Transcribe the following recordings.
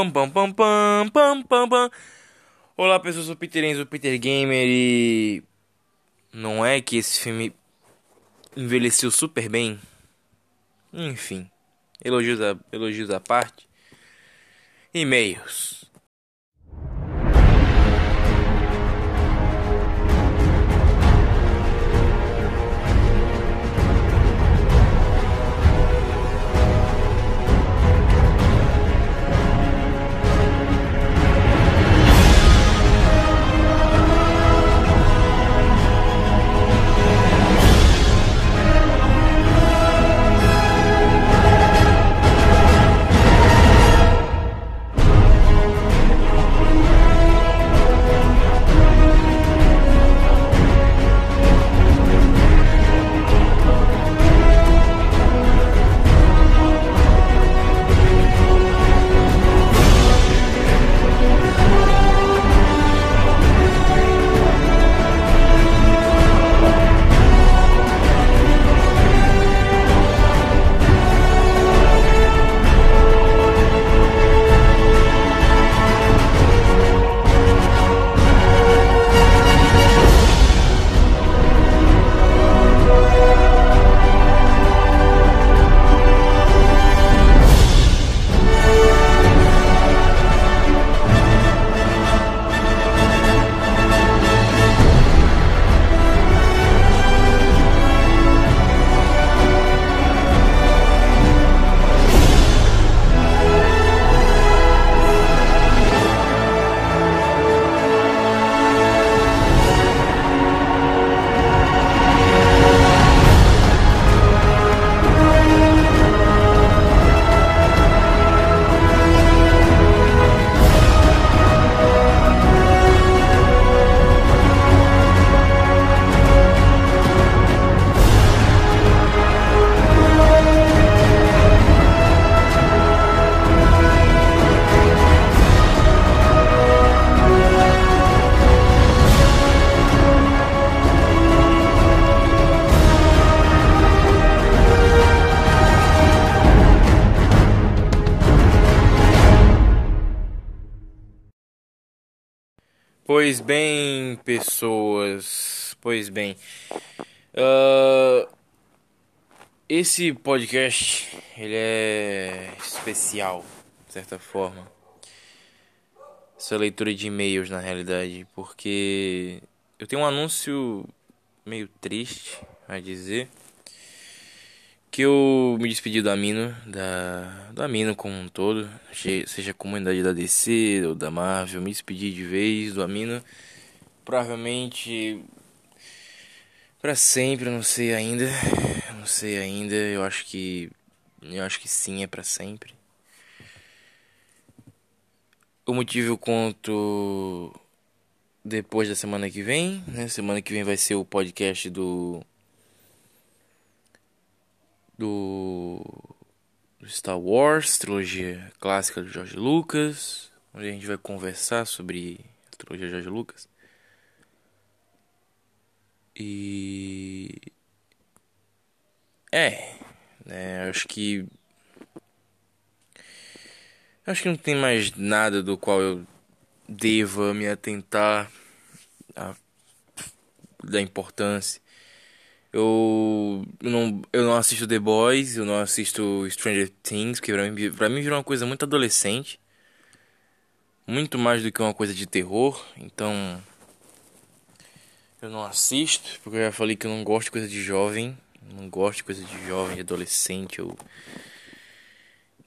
Pam, pam, pam, pam, pam, pam, pam. Olá pessoas, sou o Peter Enzo, Peter Gamer e... Não é que esse filme envelheceu super bem? Enfim, elogios à, elogios à parte. E-mails. Pois bem. Uh, esse podcast ele é especial, de certa forma. Essa leitura de e-mails, na realidade, porque eu tenho um anúncio meio triste a dizer que eu me despedi do Amino, da, do Amino como um todo, seja a comunidade da DC ou da Marvel, me despedi de vez do Amino, provavelmente para sempre, não sei ainda, não sei ainda, eu acho que, eu acho que sim, é para sempre. O motivo eu conto depois da semana que vem, né? Semana que vem vai ser o podcast do do, Star Wars, trilogia clássica do George Lucas, onde a gente vai conversar sobre a trilogia de George Lucas. E é, né, acho que acho que não tem mais nada do qual eu deva me atentar a, da importância eu não, eu não assisto The Boys, eu não assisto Stranger Things, que pra mim, pra mim virou uma coisa muito adolescente. Muito mais do que uma coisa de terror. Então. Eu não assisto, porque eu já falei que eu não gosto de coisa de jovem. Não gosto de coisa de jovem, de adolescente. Eu,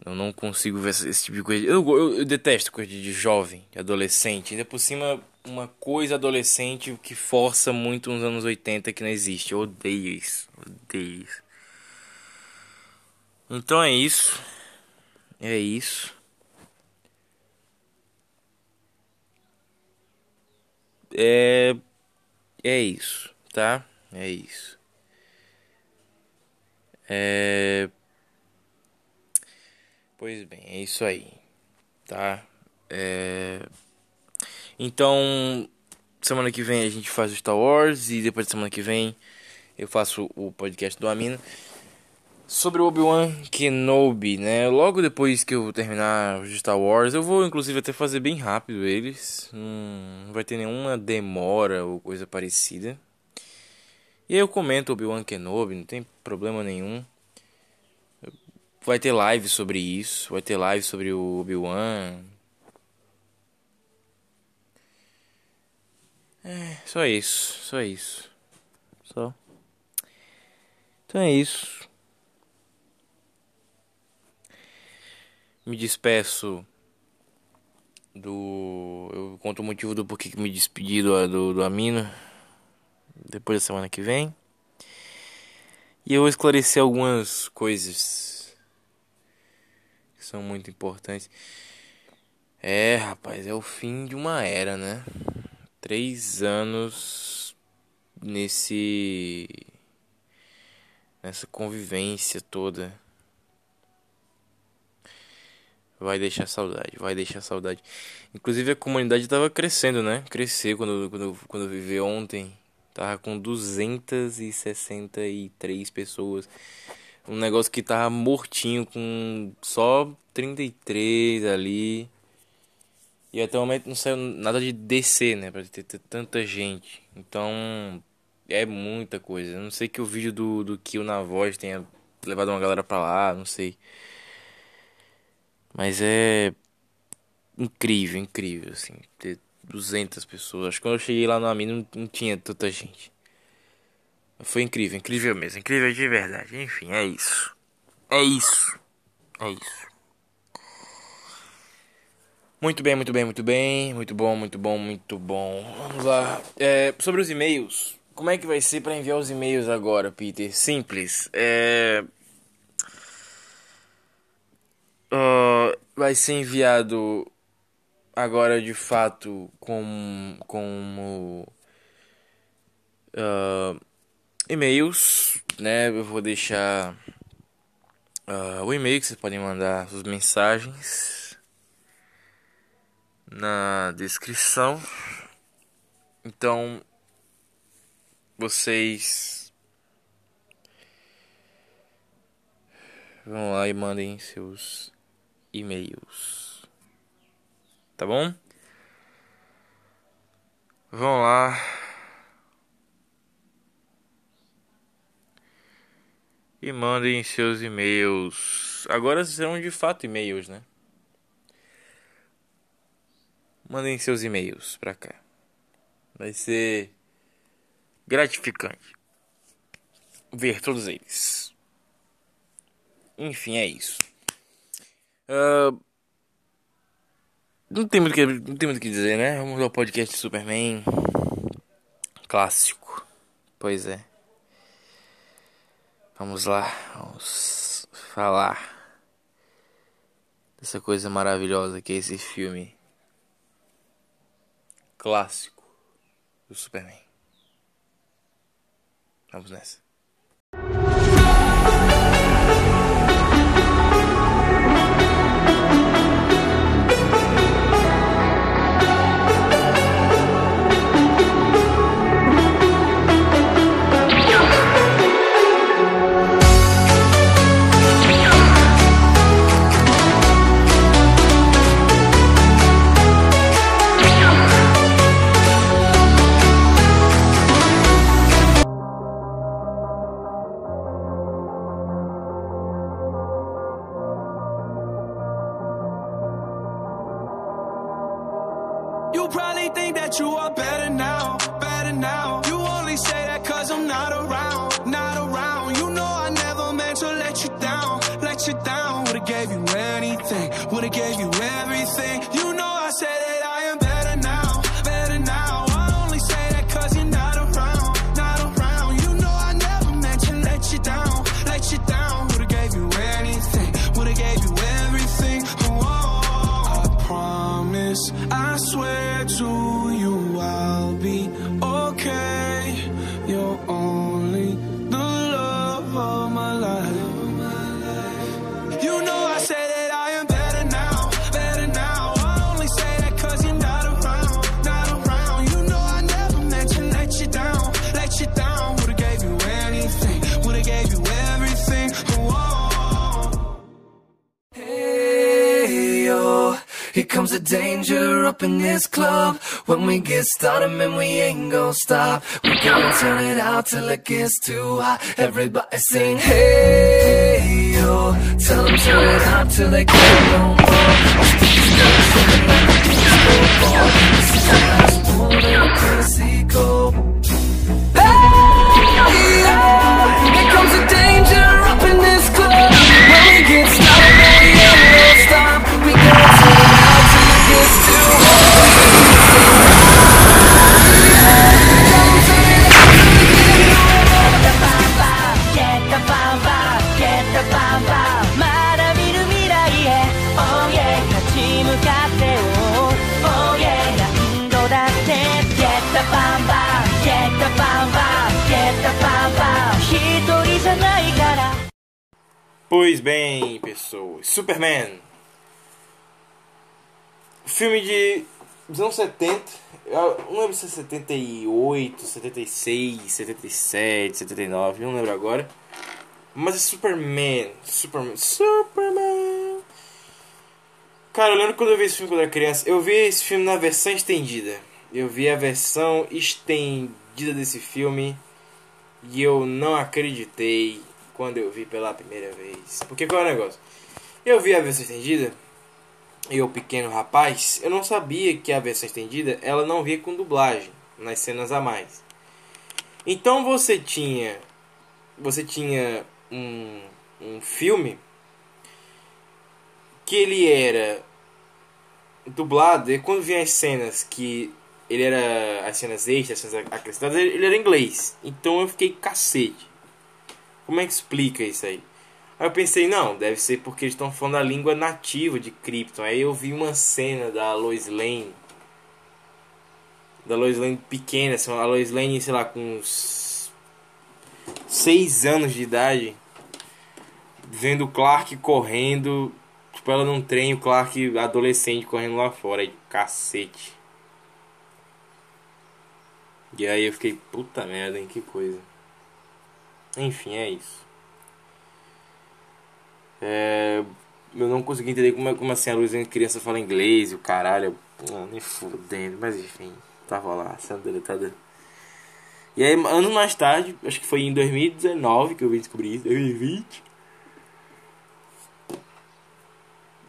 eu não consigo ver esse tipo de coisa. Eu, eu, eu detesto coisa de, de jovem, de adolescente. Ainda por cima, uma coisa adolescente que força muito nos anos 80 que não existe. Eu odeio isso. Odeio isso. Então é isso. É isso. É é isso, tá? É isso. É Pois bem, é isso aí, tá? É Então, semana que vem a gente faz o Star Wars e depois da semana que vem eu faço o podcast do Amino sobre o Obi-Wan Kenobi, né? Logo depois que eu terminar os Star Wars, eu vou inclusive até fazer bem rápido eles. Não vai ter nenhuma demora ou coisa parecida. E eu comento Obi-Wan Kenobi, não tem problema nenhum. Vai ter live sobre isso, vai ter live sobre o Obi-Wan. É, só isso, só isso. Só. Então é isso. Me despeço do. Eu conto o motivo do porquê que me despedi do, do, do Amino. Depois da semana que vem. E eu vou esclarecer algumas coisas que são muito importantes. É, rapaz, é o fim de uma era, né? Três anos nesse nessa convivência toda. Vai deixar saudade, vai deixar saudade. Inclusive a comunidade tava crescendo, né? Cresceu quando, quando, quando eu vivi ontem. Tava com 263 pessoas. Um negócio que tava mortinho com só 33 ali. E até o momento não saiu nada de descer, né? Pra ter, ter tanta gente. Então é muita coisa. não sei que o vídeo do, do Kill na voz tenha levado uma galera pra lá, não sei. Mas é incrível, incrível, assim, ter 200 pessoas. Acho que quando eu cheguei lá no Ami não, não tinha tanta gente. Foi incrível, incrível mesmo, incrível de verdade. Enfim, é isso. É isso. É isso. Muito bem, muito bem, muito bem. Muito bom, muito bom, muito bom. Vamos lá. É, sobre os e-mails. Como é que vai ser para enviar os e-mails agora, Peter? Simples. É... Uh, vai ser enviado agora de fato com, como uh, e-mails, né? Eu vou deixar uh, o e-mail que vocês podem mandar suas mensagens na descrição. Então vocês vão lá e mandem seus e-mails. Tá bom? Vão lá. E mandem seus e-mails. Agora serão de fato e-mails, né? Mandem seus e-mails pra cá. Vai ser gratificante ver todos eles. Enfim, é isso. Uh, não tem muito que não tem muito que dizer, né? Vamos ao podcast Superman clássico. Pois é. Vamos lá, vamos falar dessa coisa maravilhosa que é esse filme clássico do Superman. Vamos nessa. Started, man, we ain't gonna stop. We gonna turn it out till it gets too hot. Everybody sing, hey, yo. Tell them turn it out till they can't no more. Filme de dos anos 70, eu não lembro se é 78, 76, 77, 79, não lembro agora. Mas é Superman, Superman, Superman. Cara, eu lembro quando eu vi esse filme quando eu era criança, eu vi esse filme na versão estendida. Eu vi a versão estendida desse filme e eu não acreditei quando eu vi pela primeira vez. Porque qual é o negócio? Eu vi a versão estendida, eu pequeno rapaz, eu não sabia que a versão estendida ela não via com dublagem nas cenas a mais. Então você tinha você tinha um, um filme que ele era dublado e quando vinha as cenas que ele era as cenas extras, as cenas acrescentadas, ele, era inglês. Então eu fiquei cacete. Como é que explica isso aí? Aí eu pensei, não, deve ser porque eles estão falando a língua nativa de Krypton. Aí eu vi uma cena da Lois Lane. Da Lois Lane pequena, assim, a Lois Lane, sei lá, com uns 6 anos de idade. Vendo o Clark correndo. Tipo, ela num trem, o Clark adolescente correndo lá fora. Aí, cacete. E aí eu fiquei, puta merda, hein, que coisa. Enfim, é isso. É, eu não consegui entender como, é- como assim a Luizinha criança fala inglês e o caralho. Ah, nem fudendo, mas enfim, tava lá, sendo deletada. E aí, anos mais tarde, acho que foi em 2019 que eu vim descobrir isso, 2020.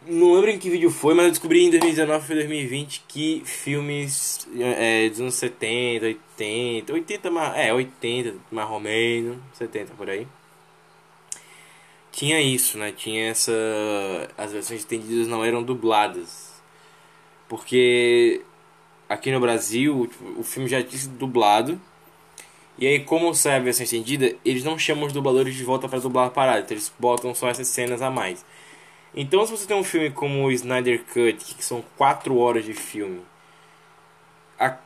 Não lembro em que vídeo foi, mas eu descobri em 2019 foi 2020 que filmes é, dos anos 70, 80, 80 mais, é, 80 mais ou menos, 70 por aí. Tinha isso, né? Tinha essa as versões estendidas não eram dubladas. Porque aqui no Brasil tipo, o filme já tinha sido dublado. E aí, como sai a versão estendida, eles não chamam os dubladores de volta para dublar a parada, então eles botam só essas cenas a mais. Então, se você tem um filme como o Snyder Cut, que são 4 horas de filme, a-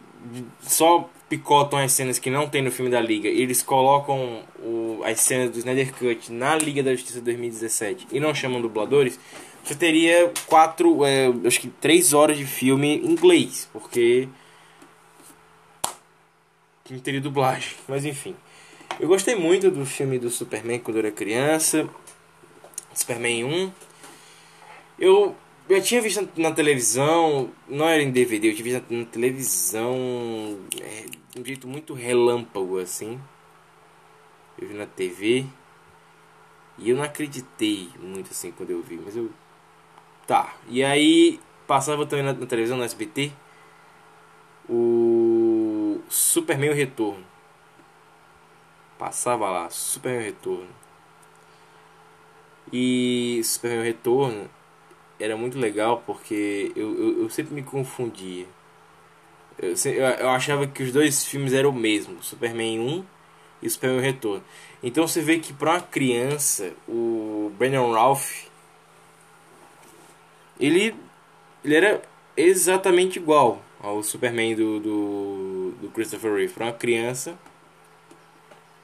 só picotam as cenas que não tem no filme da Liga, eles colocam o- as cenas do Snyder Cut na Liga da Justiça 2017 e não chamam dubladores, você teria 4, acho que 3 horas de filme em inglês, porque não teria dublagem, mas enfim. Eu gostei muito do filme do Superman quando eu era criança, Superman 1. Eu já tinha visto na televisão, não era em DVD, eu tinha visto na televisão é, de um jeito muito relâmpago assim. Eu vi na TV e eu não acreditei muito assim quando eu vi, mas eu. Tá. E aí passava também na, na televisão, no SBT, o Superman o Retorno. Passava lá, Superman o Retorno. E Superman o Retorno era muito legal porque eu, eu, eu sempre me confundia. Eu, eu, eu achava que os dois filmes eram o mesmo, Superman 1 e Superman Retorno. Então você vê que para uma criança, o Brandon Ralph ele, ele era exatamente igual ao Superman do, do, do Christopher Reeve. Para uma criança,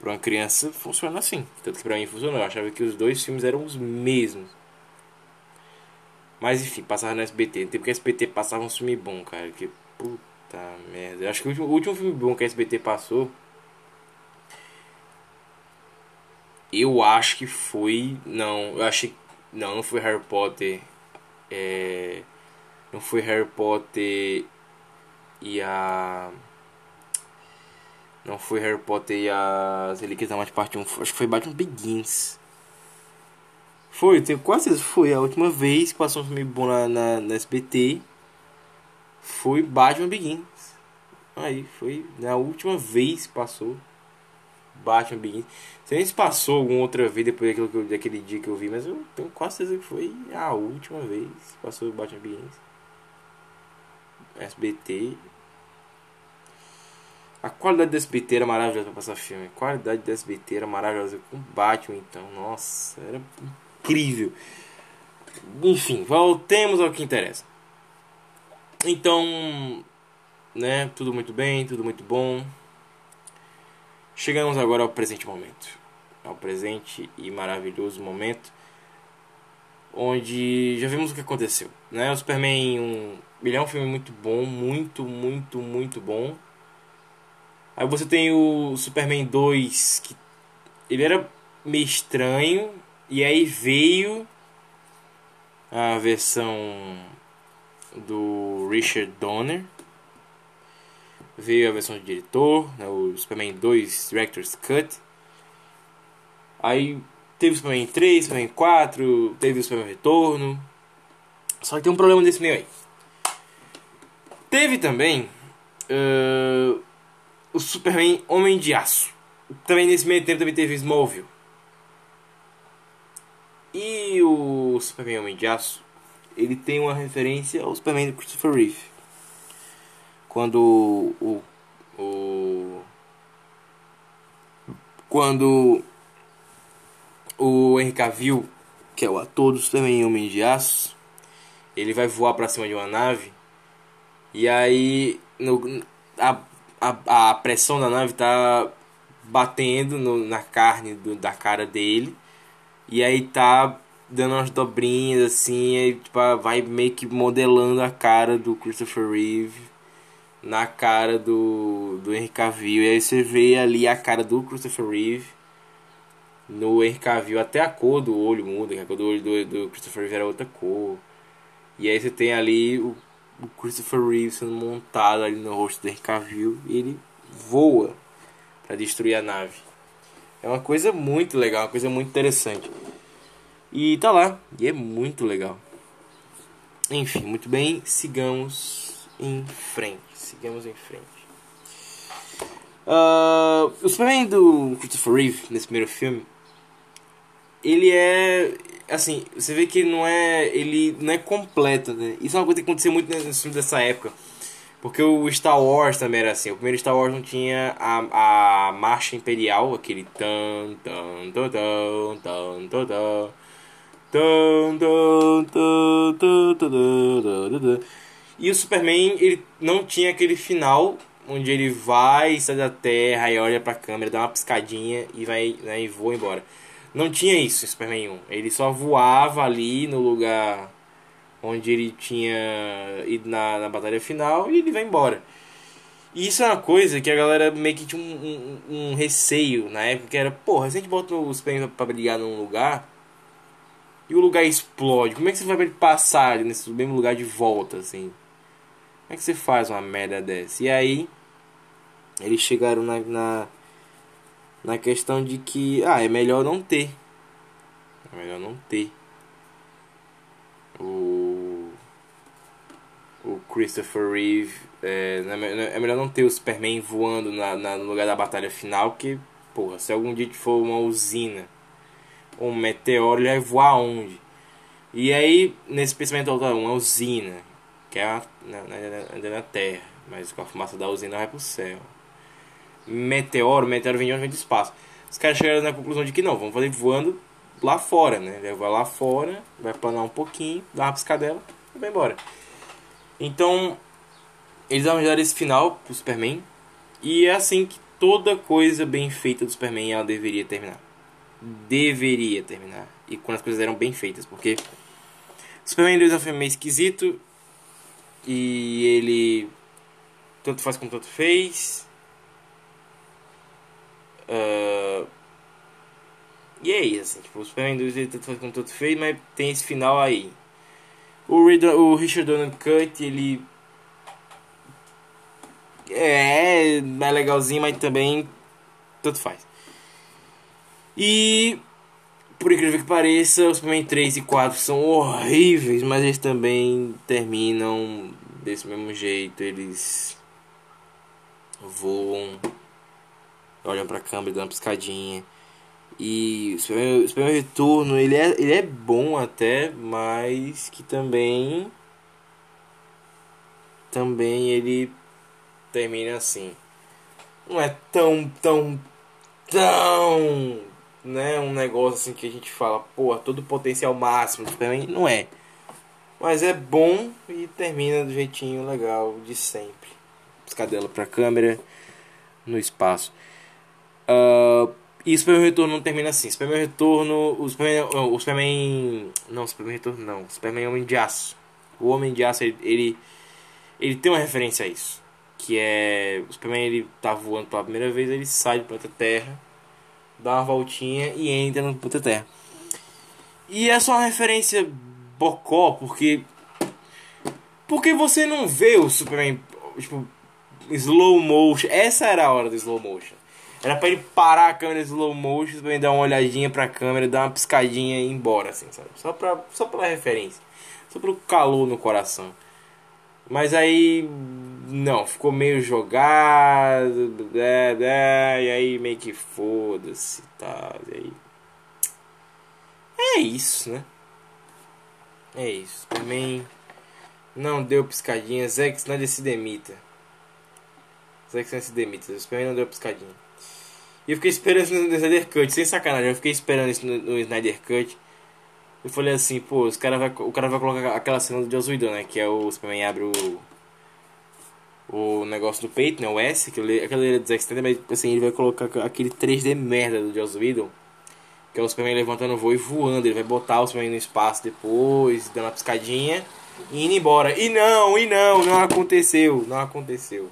para uma criança funciona assim. Tanto que para mim funcionou. Eu achava que os dois filmes eram os mesmos. Mas enfim, passava no SBT. Não tem porque SBT passava um filme bom, cara. Que puta merda. Eu acho que o último, o último filme bom que a SBT passou. Eu acho que foi. Não, eu achei. Não, não foi Harry Potter. É, Não foi Harry Potter e a. Não foi Harry Potter e as Relíquias da Morte parte 1. Acho que foi Batman Begins. Foi, tenho quase certeza. Foi a última vez que passou um filme bom na, na, na SBT. Foi Batman Begins. Aí, foi na última vez que passou Batman Begins. Nem se passou alguma outra vez depois daquilo que eu, daquele dia que eu vi, mas eu tenho quase certeza que foi a última vez que passou Batman Begins. SBT. A qualidade do SBT era maravilhosa pra passar filme. A qualidade do SBT era maravilhosa. Com Batman, então. Nossa, era incrível. Enfim, voltemos ao que interessa. Então, né? Tudo muito bem, tudo muito bom. Chegamos agora ao presente momento. Ao presente e maravilhoso momento. Onde já vimos o que aconteceu. Né? O Superman um, ele é um filme muito bom, muito, muito, muito bom. Aí você tem o Superman 2, que ele era meio estranho, e aí veio a versão do Richard Donner. Veio a versão de diretor, né, o Superman 2 Director's Cut. Aí teve o Superman 3, Superman 4, teve o Superman Retorno. Só que tem um problema desse meio aí. Teve também uh, o Superman Homem de Aço. Também nesse meio tempo também teve Smallville. E o Superman Homem de Aço, ele tem uma referência ao Superman do Christopher Reeve. Quando o, o quando o Henry Cavill, que é o ator do Superman Homem de Aço, ele vai voar para cima de uma nave e aí no, a, a, a pressão da nave tá batendo no, na carne do, da cara dele e aí tá dando umas dobrinhas assim, aí tipo, vai meio que modelando a cara do Christopher Reeve na cara do, do Henry Cavill. E aí você vê ali a cara do Christopher Reeve no Henry Cavill, até a cor do olho muda, a cor do olho do, do Christopher Reeve era outra cor. E aí você tem ali o, o Christopher Reeve sendo montado ali no rosto do Henry Cavill e ele voa para destruir a nave. É uma coisa muito legal, uma coisa muito interessante. E tá lá, e é muito legal. Enfim, muito bem, sigamos em frente. Sigamos em frente. Uh, o Superman do Christopher Reeve, nesse primeiro filme, ele é. Assim, você vê que ele não é. Ele não é completo, né? Isso é uma coisa que aconteceu muito nesse filme dessa época. Porque o Star Wars também era assim. O primeiro Star Wars não tinha a, a marcha imperial, aquele tan tan tan tan tan tan tan e o Superman ele não tinha aquele final onde ele vai, sai da terra e olha pra câmera, dá uma piscadinha e vai né, e voa embora. Não tinha isso em Superman 1. Ele só voava ali no lugar onde ele tinha ido na, na batalha final e ele vai embora. E isso é uma coisa que a galera meio que tinha um, um, um receio na época, que era, porra, se a gente bota o Superman pra brigar num lugar e o lugar explode, como é que você vai passar nesse mesmo lugar de volta, assim? Como é que você faz uma merda dessa? E aí, eles chegaram na, na, na questão de que, ah, é melhor não ter. É melhor não ter. O, o Christopher Reeve. É, é melhor não ter o Superman voando na, na, no lugar da batalha final, que, porra, se algum dia for uma usina um meteoro, ele vai voar onde? E aí, nesse pensamento, uma usina, que é na, na, na, Terra, mas com a fumaça da usina vai pro céu. Meteoro, meteoro vem de onde vem do espaço. Os caras chegaram na conclusão de que não, vamos fazer voando lá fora, né? Vai lá fora, vai planar um pouquinho, dá uma piscadela e vai embora. Então, eles arranjaram esse final pro Superman. E é assim que toda coisa bem feita do Superman ela deveria terminar deveria terminar. E quando as coisas eram bem feitas, porque Superman 2 é um filme meio esquisito e ele tanto faz como tanto fez. Uh, e é isso, assim, tipo, o Superman 2 ele tanto faz como tanto fez, mas tem esse final aí. O, o Richard Donner Cut, ele. É, é legalzinho, mas também. Tanto faz. E. Por incrível que pareça, os Superman 3 e 4 são horríveis, mas eles também terminam desse mesmo jeito. Eles voam, olham pra câmera, dão uma piscadinha. E o Superman, Retorno, ele é, ele é bom até, mas que também. Também ele termina assim. Não é tão, tão, tão. Né? Um negócio assim que a gente fala, pô, todo o potencial máximo do Superman. Não é. Mas é bom e termina do jeitinho legal de sempre. Piscadela pra câmera no espaço. Ah, e Superman Retorno não termina assim. Superman Retorno. O Superman. O Superman. Não, Superman Retorno não. O Superman Homem de Aço. O Homem de Aço, ele, ele. ele tem uma referência a isso. Que é. O Superman ele tá voando pela primeira vez, ele sai do planeta Terra, dá uma voltinha e entra no planeta Terra. E é só uma referência bocó, porque. Porque você não vê o Superman. Tipo, slow motion. Essa era a hora do slow motion. Era pra ele parar a câmera em slow motion, pra ele dar uma olhadinha pra câmera, dar uma piscadinha e ir embora, assim, sabe? Só, pra, só pela referência. Só pelo calor no coração. Mas aí. Não, ficou meio jogado. É, é, e aí meio que foda-se tá, e aí. É isso, né? É isso. Também não deu piscadinha. Zack Snyder se demita. Zack Snyder se demita. Superman não deu piscadinha. E eu fiquei esperando isso no Snyder Cut, sem sacanagem. Eu fiquei esperando isso no, no Snyder Cut. Eu falei assim, pô, os cara vai, o cara vai colocar aquela cena do Joss Whedon, né? Que é o Superman abre o. O negócio do peito, né? O S, aquele, aquele do Zack Snyder, mas assim, ele vai colocar aquele 3D merda do Joss Whedon. Que é o Superman levantando o voo e voando. Ele vai botar o Superman no espaço depois, dando uma piscadinha e indo embora. E não, e não, não aconteceu. Não aconteceu.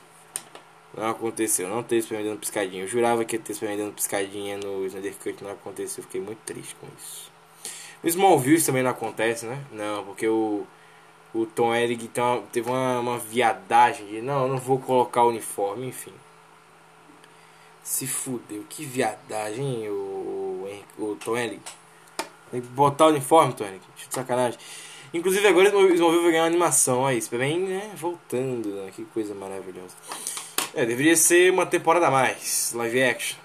Não aconteceu, não teve Superman dando piscadinha. Eu jurava que ia ter Superman dando piscadinha no Snyder Cut, não aconteceu. Eu fiquei muito triste com isso. No Smallville também não acontece, né? Não, porque o, o Tom tem uma- teve uma, uma viadagem de não, não vou colocar o uniforme, enfim. Se fudeu, que viadagem, o, o, o Tom Ellig. Tem que botar o uniforme, Tom deixa de sacanagem. Inclusive agora o Smallville vai ganhar uma animação, aí, Superman, né, voltando, né, que coisa maravilhosa. É, deveria ser uma temporada a mais, live action.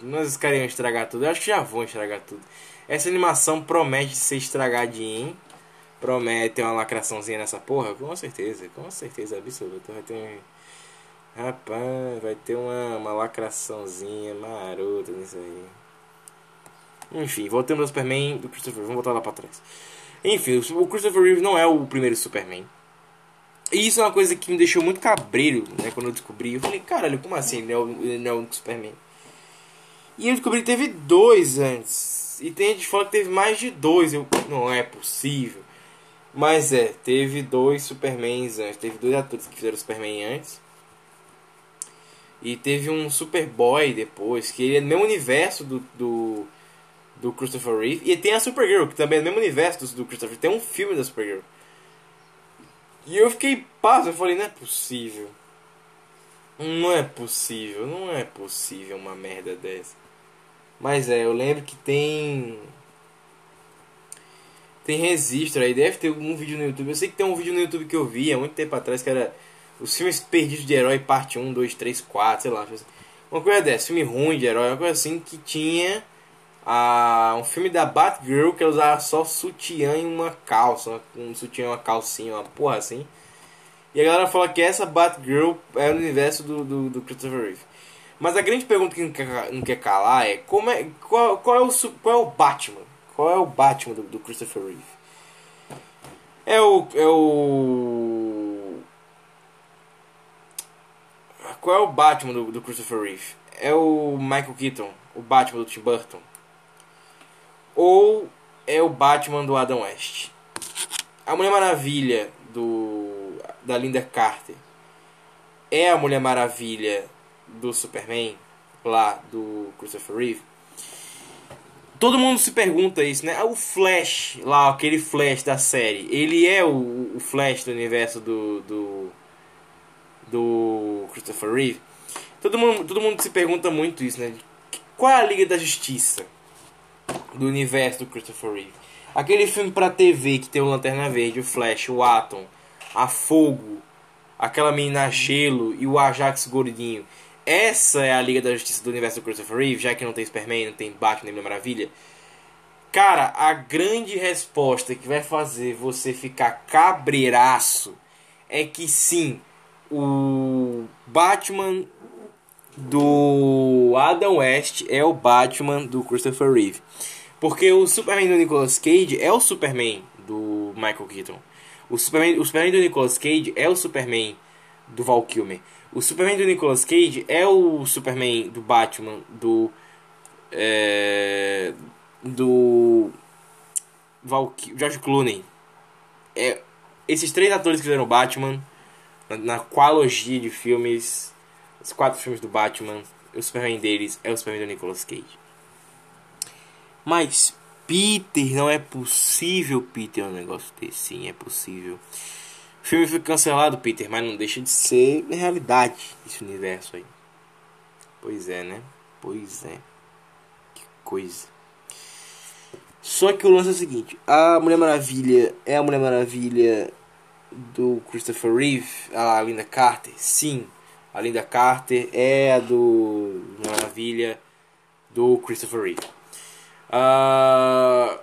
Nós queriam estragar tudo, eu acho que já vão estragar tudo. Essa animação promete ser estragadinha, hein? Promete uma lacraçãozinha nessa porra, com certeza, com certeza absoluta. Vai ter. Rapaz, vai ter uma, uma lacraçãozinha marota nisso aí. Enfim, voltando ao Superman do Christopher, vamos voltar lá pra trás. Enfim, o Christopher Reeve não é o primeiro Superman. E isso é uma coisa que me deixou muito cabreiro, né? Quando eu descobri. Eu falei, caralho, como assim ele não é o, não é o único Superman? E eu descobri que teve dois antes. E tem gente fala que teve mais de dois. Eu, não é possível. Mas é, teve dois Supermans antes. Teve dois atores que fizeram Superman antes. E teve um Superboy depois, que ele é no mesmo universo do, do, do Christopher Reeve. E tem a Supergirl, que também é no mesmo universo do, do Christopher Tem um filme da Supergirl. E eu fiquei pasmo, eu falei, não é possível. Não é possível, não é possível uma merda dessa. Mas é, eu lembro que tem. Tem registro aí, deve ter algum vídeo no YouTube. Eu sei que tem um vídeo no YouTube que eu vi há muito tempo atrás que era os filmes perdidos de herói, parte 1, 2, 3, 4, sei lá. Uma coisa dessa, filme ruim de herói, uma coisa assim que tinha a, um filme da Batgirl que ela usava só sutiã e uma calça, um sutiã e uma calcinha, uma porra assim. E a galera fala que essa Batgirl é no universo do, do, do Christopher Reeve. Mas a grande pergunta que não quer, calar é, como é qual, qual, é o, qual é o Batman? Qual é o Batman do, do Christopher Reeve? É o. É o. Qual é o Batman do, do Christopher Reeve? É o Michael Keaton, o Batman do Tim Burton? Ou é o Batman do Adam West? A Mulher Maravilha do da Linda Carter é a Mulher Maravilha do Superman lá do Christopher Reeve? todo mundo se pergunta isso, né? Ah, O Flash, lá, aquele Flash da série, ele é o, o Flash do universo do, do. do Christopher Reeve? Todo mundo, todo mundo se pergunta muito isso, né? Qual é a Liga da Justiça do universo do Christopher Reeve? Aquele filme pra TV que tem o Lanterna Verde, o Flash, o Atom, a Fogo, aquela menina Gelo e o Ajax gordinho. Essa é a Liga da Justiça do universo do Christopher Reeve, já que não tem Superman, não tem Batman, nem Maravilha. Cara, a grande resposta que vai fazer você ficar cabreiraço é que sim, o Batman do Adam West é o Batman do Christopher Reeve. Porque o Superman do Nicolas Cage é o Superman do Michael Keaton. O Superman, o Superman do Nicolas Cage é o Superman do Val Kilmer. O Superman do Nicolas Cage é o Superman do Batman do. É, do. Val, George Clooney. É, esses três atores que fizeram o Batman, na, na qualogia de filmes, os quatro filmes do Batman, o Superman deles é o Superman do Nicolas Cage. Mas, Peter, não é possível, Peter, um negócio desse. Sim, é possível. O filme foi cancelado, Peter, mas não deixa de ser realidade esse universo aí. Pois é, né? Pois é. Que coisa. Só que o lance é o seguinte: a Mulher Maravilha é a Mulher Maravilha do Christopher Reeve, a Linda Carter? Sim, a Linda Carter é a do Maravilha do Christopher Reeve. Ah,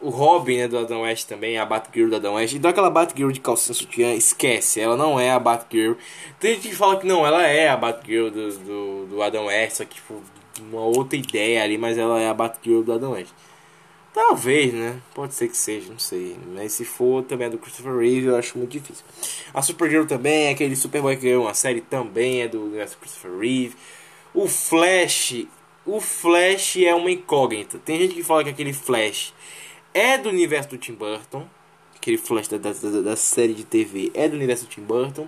o Robin né, do Adam West também, a Batgirl do Adam West. Então aquela Batgirl de calcinha sutiã, esquece, ela não é a Batgirl. Tem gente que fala que não, ela é a Batgirl do, do, do Adam West, só que tipo, uma outra ideia ali, mas ela é a Batgirl do Adam West. Talvez, né? Pode ser que seja, não sei. Mas se for também é do Christopher Reeve, eu acho muito difícil. A Supergirl também, é aquele Superboy que ganhou uma série também é do universo Christopher Reeve. O Flash, o Flash é uma incógnita. Tem gente que fala que aquele Flash é do universo do Tim Burton. Aquele Flash da, da, da, série de TV é do universo do Tim Burton.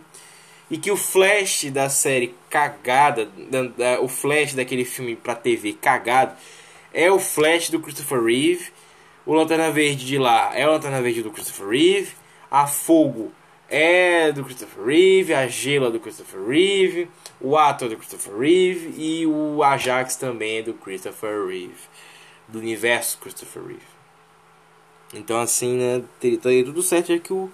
E que o Flash da série cagada, da, da- o Flash daquele filme pra TV cagado, é o Flash do Christopher Reeve. O Lanterna Verde de lá é o Lanterna Verde do Christopher Reeve. A Fogo é do Christopher Reeve. A Gelo é do Christopher Reeve. O Ato é do Christopher Reeve. E o Ajax também é do Christopher Reeve. Do universo Christopher Reeve. Então assim, né, teria, tudo certo é que o,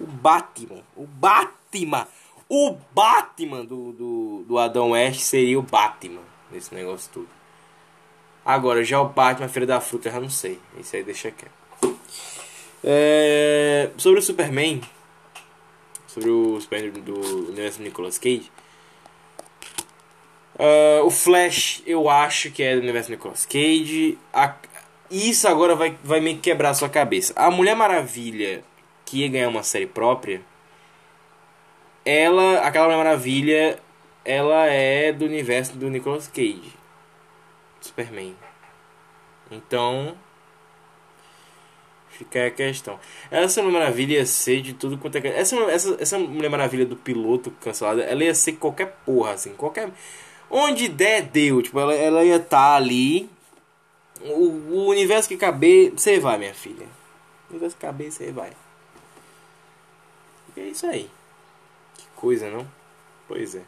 o Batman, o Batman, o Batman do, do, do Adão West seria o Batman nesse negócio tudo. Agora, já o Batman Feira da Fruta, eu já não sei. Isso aí deixa quieto. É, sobre o Superman, sobre o Superman do, universo Nicolas Cage, ah, o Flash eu acho que é do universo Nicolas Cage. A- isso agora vai, vai meio que quebrar a sua cabeça. A Mulher Maravilha, que ia ganhar uma série própria, ela, aquela Mulher Maravilha, ela é do universo do Nicolas Cage. Superman. Então, fica a questão. Essa Mulher Maravilha ia ser de tudo quanto é. Essa, essa, essa Mulher Maravilha do piloto cancelada, ela ia ser qualquer porra, assim, qualquer. Onde der, deu. Tipo, ela, ela ia estar ali. O, o universo que caber, você vai, minha filha. O universo que caber, você vai. E é isso aí. Que coisa, não? Pois é.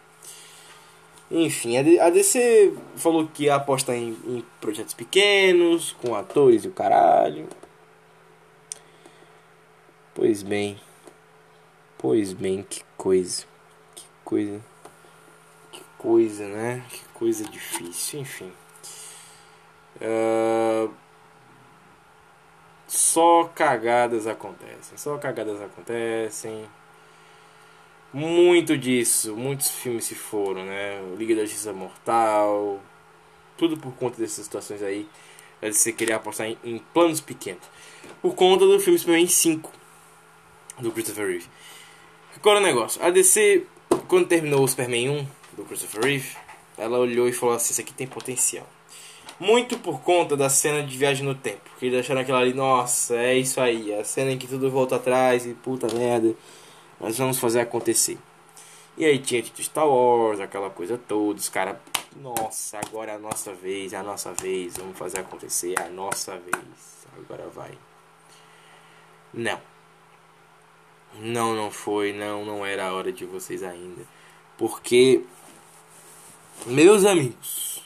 Enfim, a DC falou que ia apostar em, em projetos pequenos, com atores e o caralho. Pois bem. Pois bem, que coisa. Que coisa. Que coisa, né? Que coisa difícil, enfim. Ah, Só cagadas acontecem. Só cagadas acontecem. Muito disso, muitos filmes se foram, né? Liga da Justiça Mortal, tudo por conta dessas situações aí. DC queria apostar em, em planos pequenos. Por conta do filme Superman 5 do Christopher Reeve. Agora o negócio, a DC, quando terminou o Superman 1 do Christopher Reeve, ela olhou e falou assim: Isso aqui tem potencial. Muito por conta da cena de viagem no tempo. Que eles acharam aquela ali, nossa, é isso aí. A cena em que tudo volta atrás e puta merda. Nós vamos fazer acontecer. E aí tinha tipo Star Wars, aquela coisa toda, os caras, nossa, agora é a nossa vez, é a nossa vez, vamos fazer acontecer, é a nossa vez, agora vai. Não. Não, não foi, não, não era a hora de vocês ainda. Porque, meus amigos,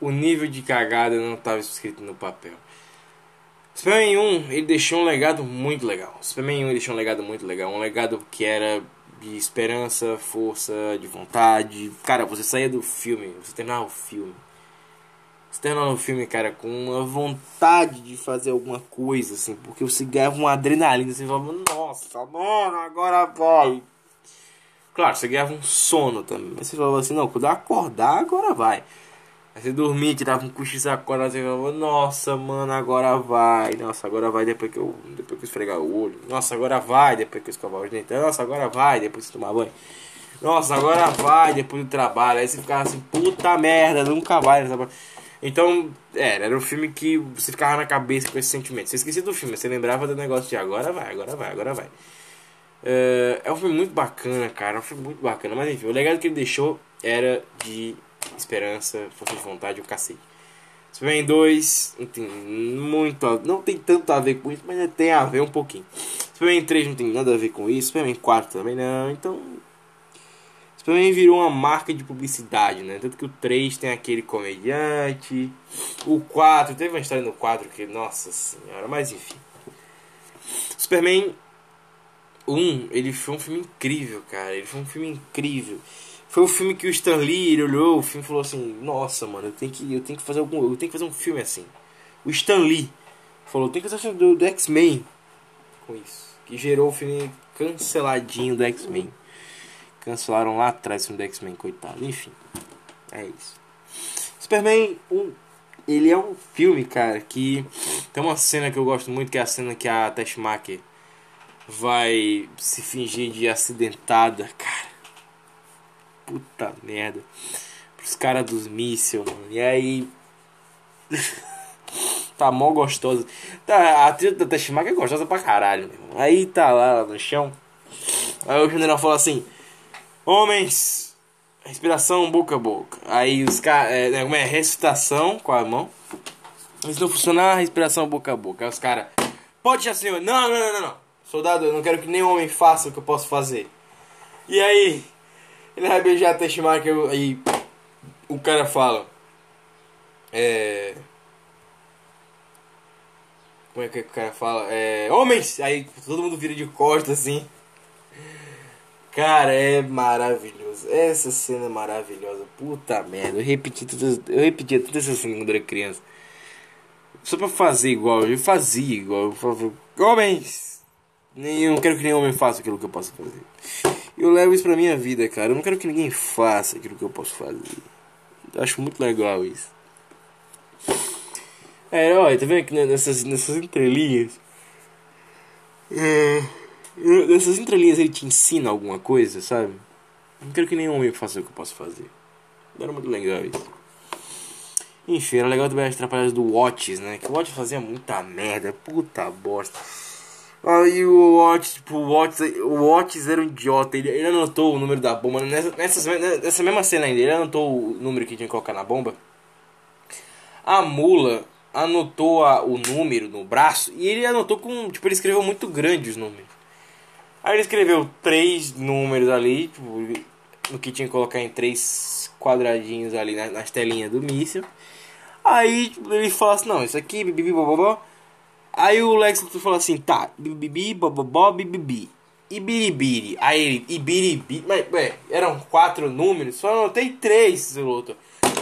o nível de cagada não estava escrito no papel. Superman 1, ele deixou um legado muito legal. Superman 1 ele deixou um legado muito legal. Um legado que era de esperança, força, de vontade. Cara, você saía do filme, você terminava o filme. Você terminava o filme, cara, com uma vontade de fazer alguma coisa, assim. Porque você ganhava uma adrenalina. Você falava, nossa, mano, agora vai. Claro, você ganhava um sono também. Mas você falava assim, não, quando eu acordar, agora vai. Aí você dormia, tirava um cochilo acordava, você falava, nossa, mano, agora vai. Nossa, agora vai depois que eu, depois que eu esfregar o olho. Nossa, agora vai depois que eu escovar os dentes. Nossa, agora vai depois que tomar banho. Nossa, agora vai depois do trabalho. Aí você ficava assim, puta merda, nunca vai. Então, era, era um filme que você ficava na cabeça com esse sentimento. Você esquecia do filme, você lembrava do negócio de agora vai, agora vai, agora vai. Uh, é um filme muito bacana, cara. É um filme muito bacana. Mas enfim, o legado que ele deixou era de esperança, força de vontade, o cacete. Superman 2 não tem muito a, não tem tanto a ver com isso, mas tem a ver um pouquinho. Superman 3 não tem nada a ver com isso, Superman 4 também não, então Superman virou uma marca de publicidade, né? Tanto que o 3 tem aquele comediante, o 4 teve uma história no 4 que, nossa senhora, mas enfim. Superman 1, ele foi um filme incrível, cara. Ele foi um filme incrível. Foi o filme que o Stan Lee olhou o filme falou assim: Nossa, mano, eu tenho que, eu tenho que fazer algum, eu tenho que fazer um filme assim. O Stan Lee falou: Tem que fazer um filme do, do X-Men com isso, que gerou o filme canceladinho do X-Men. Cancelaram lá atrás o X-Men, coitado. Enfim, é isso. Superman, um, ele é um filme, cara, que tem uma cena que eu gosto muito, que é a cena que a Teshmaker vai se fingir de acidentada, cara puta merda. Pros caras dos mísseis, mano. E aí. tá mó gostosa. Tá, a trilha da Teshimaka é gostosa pra caralho, meu Aí tá lá, lá no chão. Aí o general fala assim: Homens, respiração boca a boca. Aí os caras. É, né, como é? Com a mão. Se não funcionar, respiração boca a boca. Aí os caras. Pode já, senhor. Não, não, não, não. Soldado, eu não quero que nenhum homem faça o que eu posso fazer. E aí, ele vai beijar a Teshimaka e o cara fala. É. Como é que o cara fala? É. Homens! Aí todo mundo vira de costas assim. Cara, é maravilhoso. Essa cena é maravilhosa. Puta merda. Eu repeti tudo, eu repetia toda essa cena quando era criança. Só pra fazer igual. Eu fazia igual. Eu falava, homens! Eu não quero que nenhum homem faça aquilo que eu posso fazer. Eu levo isso pra minha vida, cara. Eu não quero que ninguém faça aquilo que eu posso fazer. Eu acho muito legal isso. É, olha, tá vendo aqui nessas, nessas entrelinhas? É, nessas entrelinhas ele te ensina alguma coisa, sabe? Não quero que nenhum homem faça o que eu posso fazer. Era muito legal isso. Enfim, era legal também as atrapalhadas do Watts, né? Que o Watts fazia muita merda, puta bosta. Aí o Watts, tipo, o Watts, o Watts era um idiota. Ele, ele anotou o número da bomba. Nessa, nessa, nessa mesma cena ainda, ele anotou o número que tinha que colocar na bomba. A mula anotou a, o número no braço e ele anotou com. Tipo, ele escreveu muito grande os números. Aí ele escreveu três números ali, tipo, no que tinha que colocar em três quadradinhos ali nas, nas telinhas do míssil. Aí tipo, ele fala assim: não, isso aqui, bibi, bobobó. Aí o Lex falou assim, tá, bibibi, bobobó, bibibi. Ibiribiri. Aí ele, ibiribiri. Mas, ué, eram quatro números, só anotei três, seu Luthor.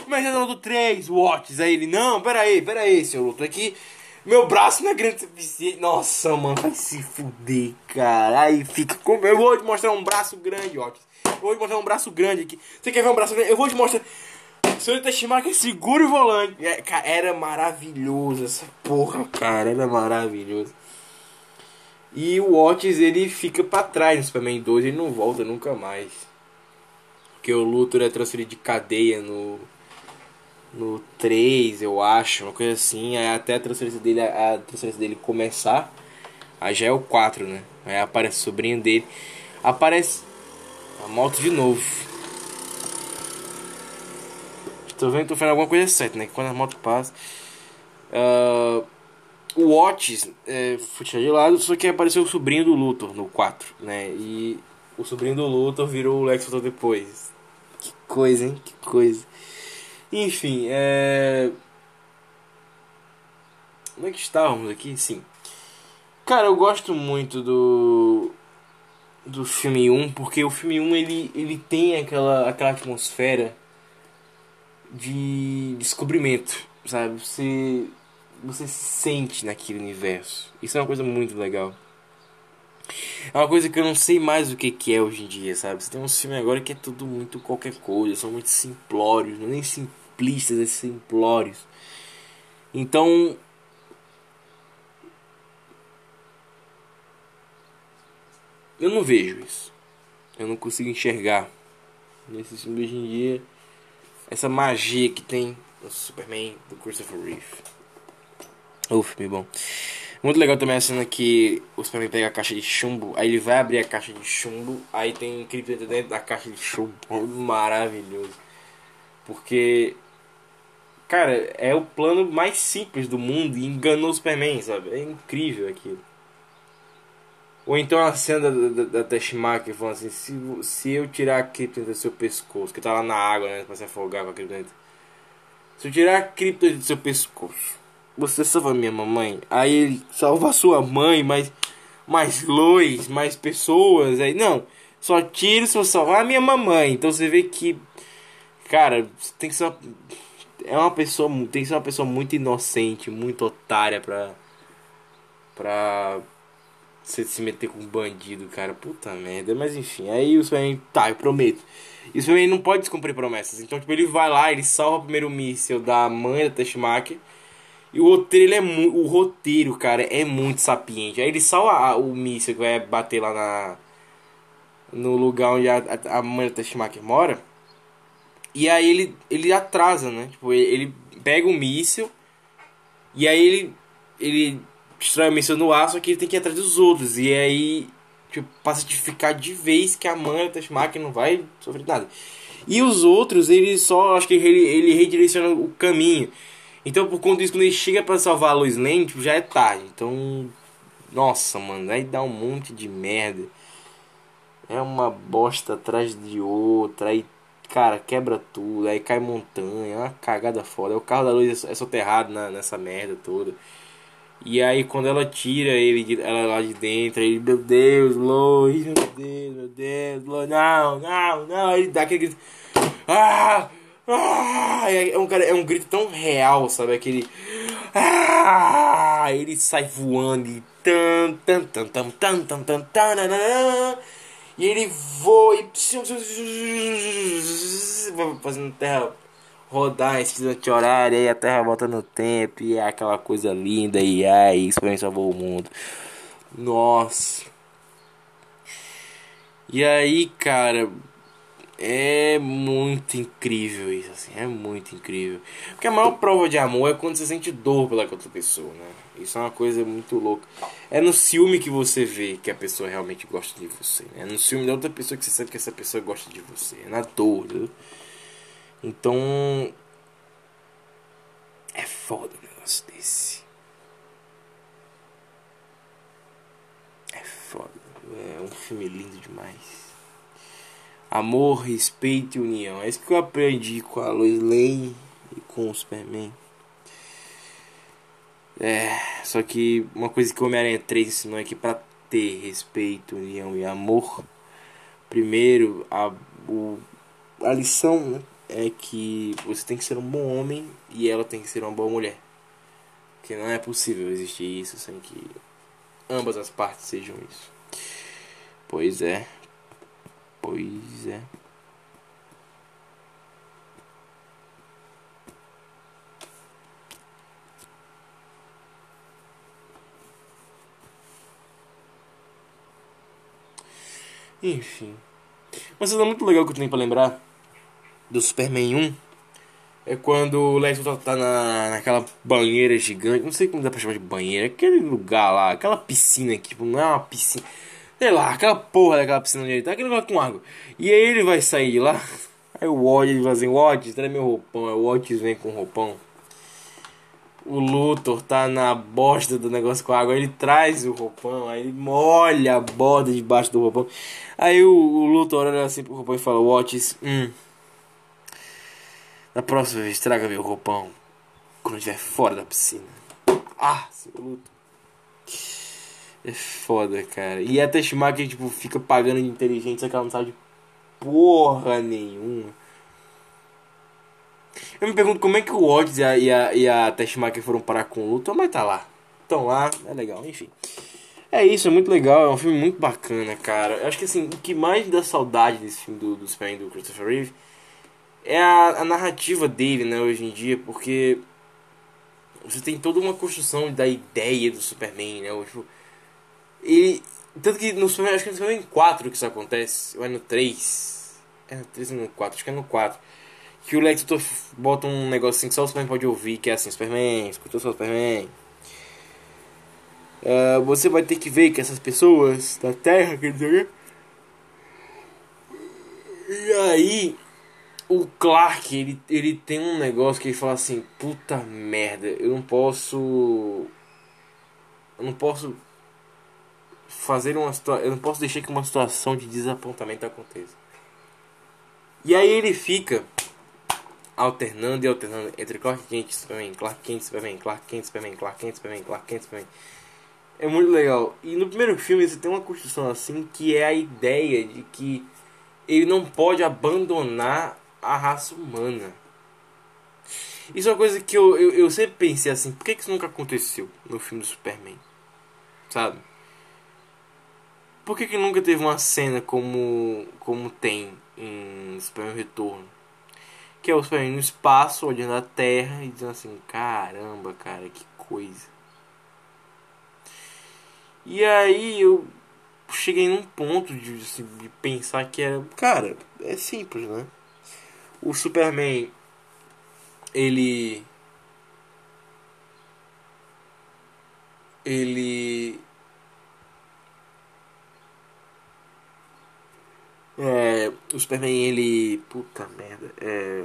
Mas eu anotou três watts. Aí ele, não, peraí, peraí, seu Luthor, aqui. Meu braço não é grande o suficiente. Nossa, mano, vai se fuder, cara. Aí fica. Eu vou te mostrar um braço grande, Watts. Eu vou te mostrar um braço grande aqui. Você quer ver um braço grande? Eu vou te mostrar. Senhor Teshimaka segura o volante. É, era maravilhoso essa porra, cara. Era maravilhoso. E o Otis ele fica para trás no Superman 2, ele não volta nunca mais. Porque o Luthor é transferido de cadeia no no 3, eu acho, uma coisa assim, aí até a transferência dele a transferência dele começar, aí já é o 4, né? Aí aparece o sobrinho dele. aparece a moto de novo. Tô vendo tô fazendo alguma coisa certa, né? Quando a moto passa. Uh, o Otis é, foi tirado de lado, só que apareceu o sobrinho do Luthor no 4, né? E o sobrinho do Luthor virou o Lex Luthor depois. Que coisa, hein? Que coisa. Enfim, é. Onde é que estávamos aqui? Sim. Cara, eu gosto muito do do filme 1, porque o filme 1 ele, ele tem aquela, aquela atmosfera de descobrimento, sabe? Você, você se sente naquele universo. Isso é uma coisa muito legal. É uma coisa que eu não sei mais o que, que é hoje em dia, sabe? Você tem um filme agora que é tudo muito qualquer coisa, são muito simplórios, não é nem simplistas, é simplórios. Então, Eu não vejo isso. Eu não consigo enxergar nesse filme hoje em dia essa magia que tem o Superman do Christopher Reeve. O filme bom. Muito legal também a cena que o Superman pega a caixa de chumbo, aí ele vai abrir a caixa de chumbo, aí tem criptonita dentro da caixa de chumbo. Maravilhoso. Porque cara, é o plano mais simples do mundo e enganou o Superman, sabe? É incrível aquilo. Ou então a cena da, da, da Teshmaker falando assim, se, se eu tirar a criptonita do seu pescoço, que tá lá na água, né, pra se afogar com a criptonita. Se eu tirar a criptonita do seu pescoço, você salva minha mamãe. Aí ele salva sua mãe, mas mais Lois, mais pessoas. Aí não, só tiro se eu salvar minha mamãe. Então você vê que, cara, tem que ser uma, é uma pessoa, tem que ser uma pessoa muito inocente, muito otária pra pra se meter com um bandido, cara. Puta merda. Mas enfim, aí o Superman, tá, eu prometo. E o Superman não pode descumprir promessas. Então, tipo, ele vai lá, ele salva o primeiro míssil da mãe da Teshmaker. E o roteiro, ele é. O roteiro, cara, é muito sapiente. Aí ele salva o míssil que vai bater lá na. No lugar onde a, a, mãe da Teshmaker mora. E aí ele, ele atrasa, né? Tipo, ele, pega o míssil. E aí ele. Ele destrói a missão no ar, só que ele tem que ir atrás dos outros. E aí, tipo, passa de ficar de vez que a mãe da Tashmaki não vai sofrer nada. E os outros, ele só, acho que ele, ele redireciona o caminho. Então, por conta disso, quando ele chega para salvar a Lois Lane, tipo, já é tarde. Então, nossa, mano, aí dá um monte de merda. É uma bosta atrás de outra, aí, cara, quebra tudo, aí cai montanha, é uma cagada foda. O carro da Lois é soterrado na, nessa merda toda. E aí quando ela tira ele ela lá de dentro, ele, meu Deus, Lois, meu Deus, meu Deus, Lois, não, não, não, ele dá aquele grito. Ah! Ah! É um, cara, é um grito tão real, sabe? Aquele. Ah! Ele sai voando e. Tan, tan, tan, tan, tan, tan, tan, tan, e ele voa e. Fazendo terra rodar de horário, aí a Terra volta no tempo, e é aquela coisa linda, e ai, isso pra mim salvou o mundo. Nossa. E aí, cara, é muito incrível isso, assim, é muito incrível. Porque a maior prova de amor é quando você sente dor pela outra pessoa, né? Isso é uma coisa muito louca. É no ciúme que você vê que a pessoa realmente gosta de você. Né? É no ciúme da outra pessoa que você sabe que essa pessoa gosta de você. É na dor, né? Então. É foda um negócio desse. É foda. É um filme lindo demais. Amor, respeito e união. É isso que eu aprendi com a Lois Lane e com o Superman. É, só que uma coisa que o Homem-Aranha 3 ensinou é que pra ter respeito, união e amor, primeiro a, o, a lição né, é que você tem que ser um bom homem e ela tem que ser uma boa mulher. Que não é possível existir isso sem que ambas as partes sejam isso. Pois é. Pois é. Enfim. Mas é muito legal que eu tenho pra lembrar do Superman 1 é quando o Lex Luthor tá na, naquela banheira gigante, não sei como dá pra chamar de banheira, aquele lugar lá, aquela piscina que tipo, não é uma piscina. Sei lá, aquela porra daquela piscina onde ele tá, aquele negócio com água. E aí ele vai sair de lá. Aí o Watch ele fala assim, Watch, traz meu roupão. Aí o Watch vem com o roupão. O Luthor tá na bosta do negócio com água. Aí ele traz o roupão, aí ele molha a borda debaixo do roupão. Aí o, o Luthor olha assim pro roupão e fala, Watch, hum. Na próxima vez, traga meu roupão. Quando estiver fora da piscina. Ah, seu Luthor. É foda, cara. E a Teshmaker, tipo, fica pagando de inteligente, só que ela não sabe de porra nenhuma. Eu me pergunto como é que o Odds e a, e a, e a Teshmaker foram parar com o Luthor, mas tá lá. Estão lá, é legal, enfim. É isso, é muito legal, é um filme muito bacana, cara. Eu acho que assim, o que mais dá saudade desse filme do, do Superman do Christopher Reeve é a, a narrativa dele, né, hoje em dia, porque você tem toda uma construção da ideia do Superman, né? Tipo, e tanto que no Superman, acho que no Superman 4 que isso acontece, ou é no 3. É no 3 ou no 4, acho que é no 4. Que o Lex Luthor bota um negocinho que só o Superman pode ouvir, que é assim, Superman, escutou só o Superman. Uh, você vai ter que ver que essas pessoas da Terra, quer dizer. E aí, o Clark, ele, ele tem um negócio que ele fala assim: puta merda, eu não posso. Eu não posso fazer uma situação. Eu não posso deixar que uma situação de desapontamento aconteça. E aí ele fica alternando e alternando entre Clark Kent e Superman, Clark Kent e Superman, Clark Kent e Superman, Clark Kent e Superman, Clark Kent e Superman. É muito legal. E no primeiro filme você tem uma construção assim que é a ideia de que ele não pode abandonar a raça humana. Isso é uma coisa que eu, eu, eu sempre pensei assim, por que, que isso nunca aconteceu no filme do Superman? Sabe? Por que, que nunca teve uma cena como, como tem em Superman Retorno? Que é o Superman no espaço, olhando a Terra e dizendo assim, caramba, cara, que coisa. E aí eu cheguei num ponto de, assim, de pensar que era. Cara, é simples, né? O Superman. Ele. Ele. É, o Superman, ele. Puta merda. É.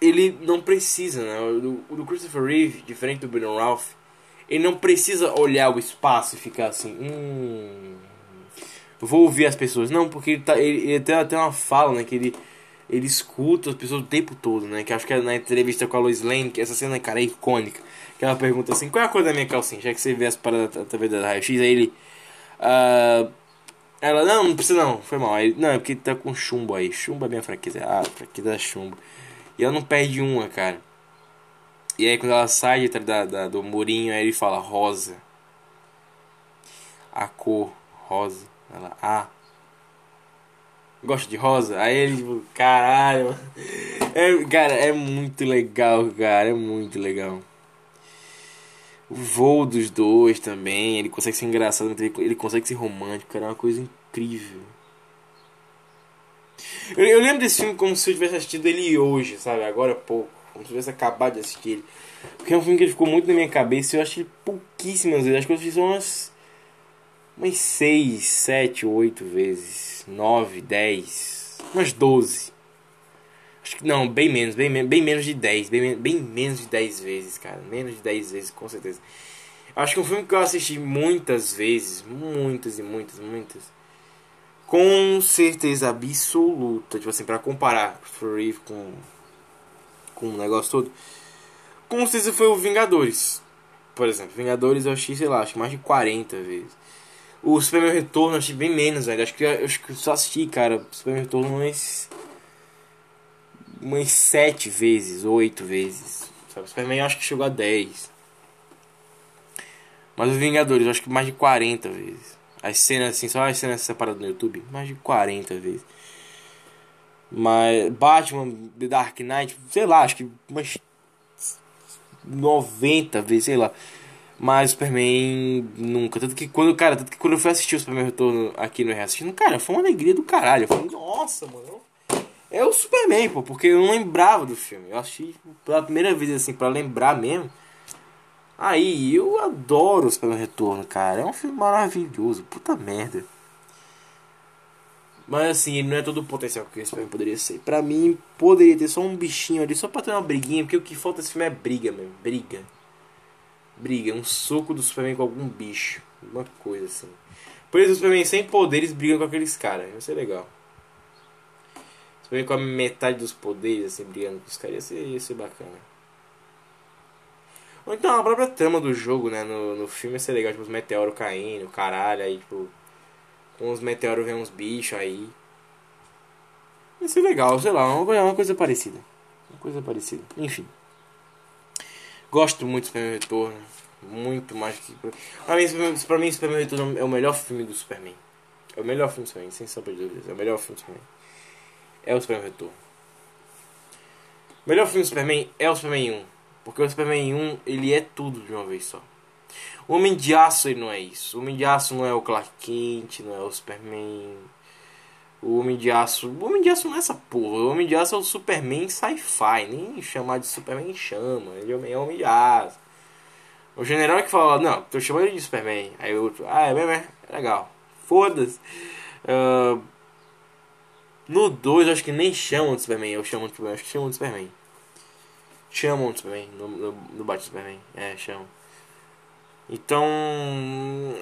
Ele não precisa, né? O do, Christopher Reeve, diferente do Brandon Ralph, ele não precisa olhar o espaço e ficar assim. Hum. Vou ouvir as pessoas. Não, porque ele, tá, ele, ele tem até uma fala, né? Que ele, ele escuta as pessoas o tempo todo, né? Que acho que é na entrevista com a Lois Lane, que essa cena, cara, é icônica. Que ela pergunta assim: qual é a cor da minha calcinha? Já que você vê as paradas através da raio-x, aí ele. Uh, ela, não, não precisa não, foi mal. Aí, não, é porque tá com chumbo aí. Chumbo é minha fraqueza. Ah, fraqueza é chumbo. E ela não perde uma, cara. E aí quando ela sai da, da, do murinho, aí ele fala rosa. A cor, rosa. Ela, ah. Gosta de rosa? Aí ele, tipo, caralho. É, cara, é muito legal, cara. É muito legal. O voo dos dois também. Ele consegue ser engraçado, ele consegue ser romântico, cara. É uma coisa incrível. Eu, eu lembro desse filme como se eu tivesse assistido ele hoje, sabe? Agora pouco. Como se eu tivesse acabado de assistir ele. Porque é um filme que ficou muito na minha cabeça eu achei pouquíssimas vezes. Acho que eu fiz umas. Umas 6, 7, 8 vezes. 9, 10. Umas 12. Acho que não, bem menos, bem, bem menos de 10. Bem, bem menos de 10 vezes, cara. Menos de 10 vezes, com certeza. Acho que um filme que eu assisti muitas vezes. Muitas e muitas, muitas. Com certeza absoluta. Tipo assim, pra comparar Christopher Reeve com. Com o negócio todo com certeza foi o Vingadores. Por exemplo, Vingadores eu achei, sei lá, acho mais de 40 vezes. O Superman Retorno eu achei bem menos, velho. Acho que eu, acho que eu só assisti, cara, Superman Retorno umas. Umas 7 vezes, 8 vezes. Sabe? Superman eu acho que chegou a 10. Mas os Vingadores eu acho que mais de 40 vezes. As cenas assim, só as cenas separadas no YouTube, mais de 40 vezes. Mas Batman, The Dark Knight, sei lá, acho que umas 90 vezes, sei lá. Mas Superman nunca. Tanto que quando, cara, tanto que quando eu fui assistir o Superman Retorno aqui no Reassistindo, cara, foi uma alegria do caralho. Eu falei, nossa, mano. É o Superman, pô, porque eu não lembrava do filme. Eu assisti pela primeira vez, assim, pra lembrar mesmo. Aí, eu adoro o Superman Retorno, cara. É um filme maravilhoso. Puta merda. Mas assim, ele não é todo o potencial que o Superman poderia ser. Pra mim, poderia ter só um bichinho ali, só pra ter uma briguinha, porque o que falta nesse filme é briga mesmo. Briga. Briga. Um soco do Superman com algum bicho. Uma coisa assim. Por isso o Superman sem poderes brigando com aqueles caras. Ia ser legal. Superman com a metade dos poderes, assim, brigando com os caras. Ia ser, ia ser bacana. Ou então a própria trama do jogo, né? No, no filme ia ser legal, tipo, os meteoros caindo, caralho, aí tipo. Com os meteoros vem uns bichos aí. Ia ser legal, sei lá, uma, uma coisa parecida. Uma coisa parecida. Enfim. Gosto muito do Superman Retorno. Muito mais que. Pra mim, pra mim, Superman Retorno é o melhor filme do Superman. É o melhor filme do Superman, sem sombra de dúvidas. É o melhor filme do Superman. É o Superman Retorno. Melhor filme do Superman é o Superman 1. Porque o Superman 1, ele é tudo de uma vez só. O Homem de Aço, ele não é isso. O Homem de Aço não é o Clark Kent, não é o Superman. O Homem de Aço. O Homem de Aço não é essa porra. O Homem de Aço é o Superman sci-fi. Nem chamar de Superman chama. Ele é o Homem de Aço. O general é que fala, não, tô chamando ele de Superman. Aí o outro, ah, é mesmo, é? É legal. Foda-se. Ah, no 2, acho que nem chamam de Superman. Eu chamo de Superman, acho que chamam de Superman. Chamam de Superman, no, no, no Batman Superman. É, chamam. Então,